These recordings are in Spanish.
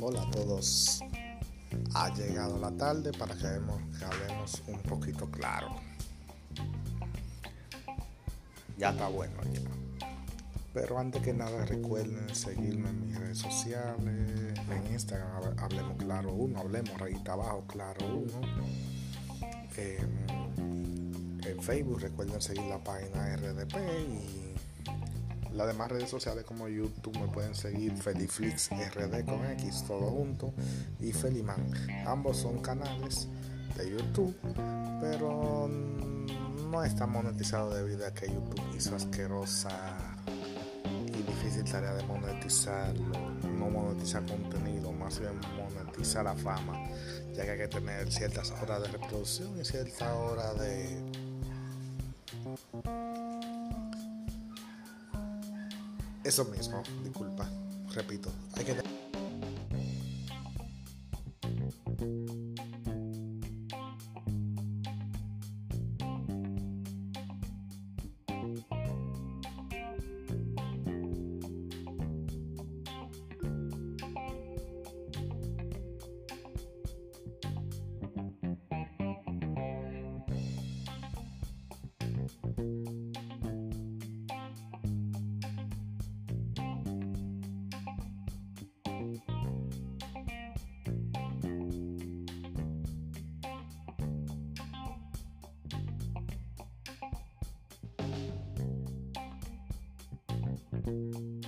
Hola a todos. Ha llegado la tarde para que, hablemos un poquito claro. Ya está bueno. Pero antes que nada recuerden seguirme en mis redes sociales, en Instagram Hablemos Claro 1, Hablemos Rayita Abajo Claro 1. Facebook recuerden seguir la página RDP y las demás redes sociales como YouTube me pueden seguir Feliflix RD con X todo junto y Feliman. Ambos son canales de YouTube, pero no está monetizado debido a que YouTube hizo asquerosa y difícil tarea de monetizarlo. No monetizar contenido, más bien monetizar la fama, ya que hay que tener ciertas horas de reproducción y ciertas horas de Eso mismo, disculpa. Repito, hay que Música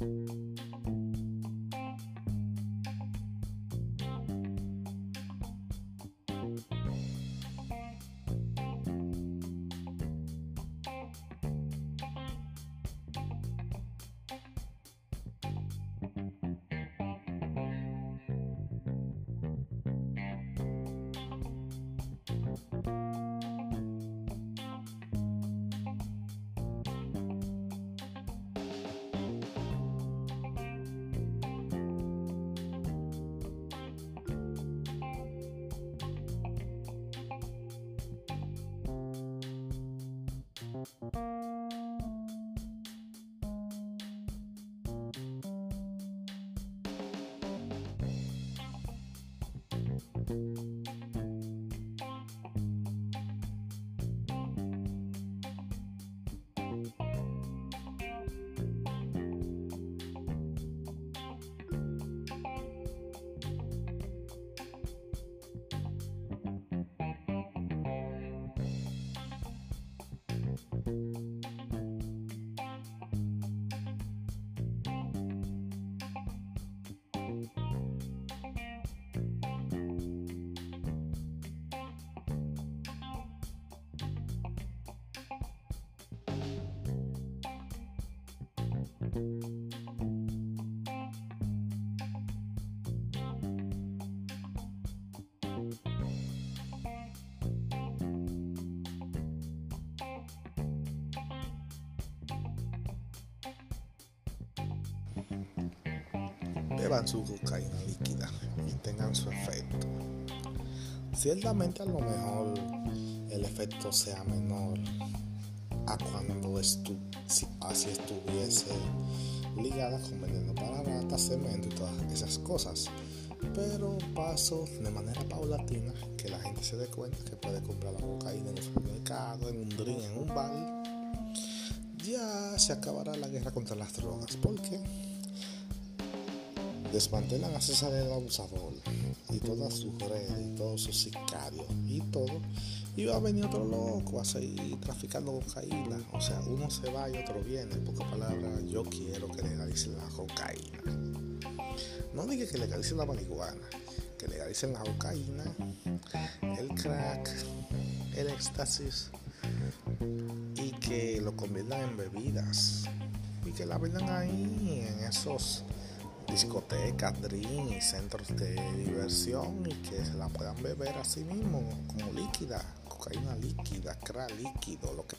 you. Beban su cocaína líquida y tengan su efecto. Ciertamente a lo mejor el efecto sea menor a cuando es tú, si así estuviese ligada con veneno para ratas, cemento y todas esas cosas. Pero paso de manera paulatina que la gente se dé cuenta que puede comprar la cocaína en un supermercado, en un drink, en un bar. Ya se acabará la guerra contra las drogas. porque Desmantelan a César el abusador y todas sus redes y todos sus sicarios y todo. Y va a venir otro loco a seguir traficando cocaína. O sea, uno se va y otro viene. En pocas palabras, yo quiero que legalicen la cocaína. No diga que legalicen la marihuana, que legalicen la cocaína, el crack, el éxtasis y que lo conviertan en bebidas y que la vendan ahí en esos discotecas, y centros de diversión y que se la puedan beber así mismo como líquida, cocaína líquida, crack líquido, lo que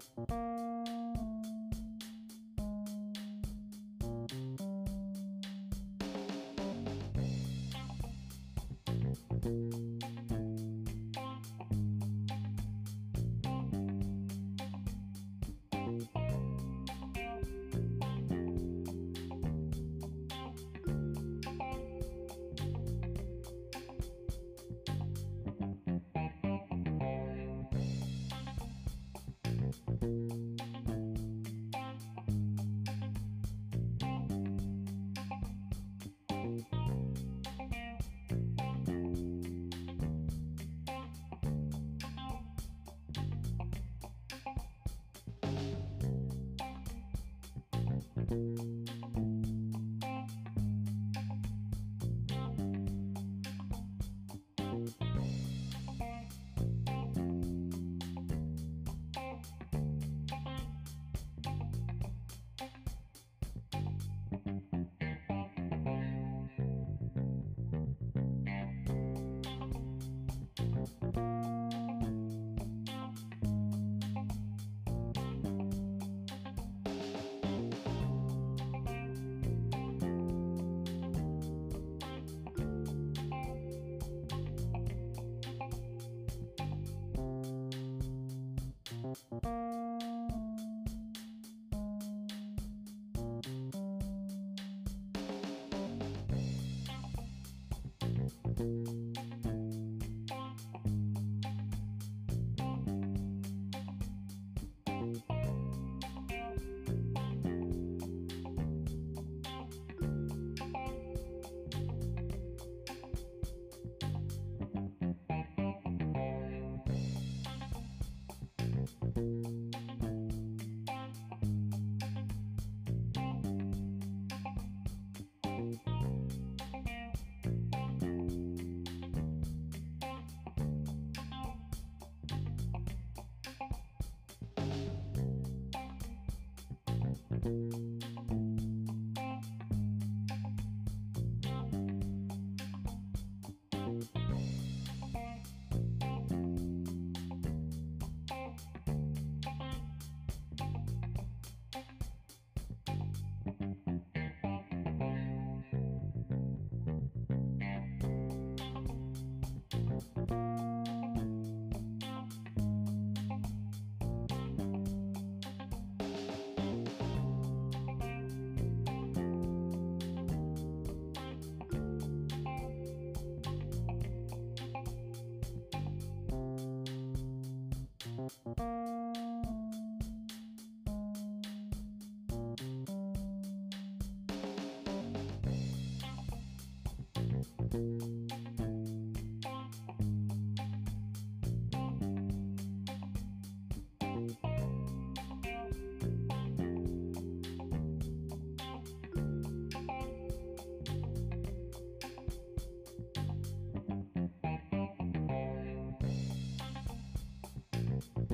thank you you.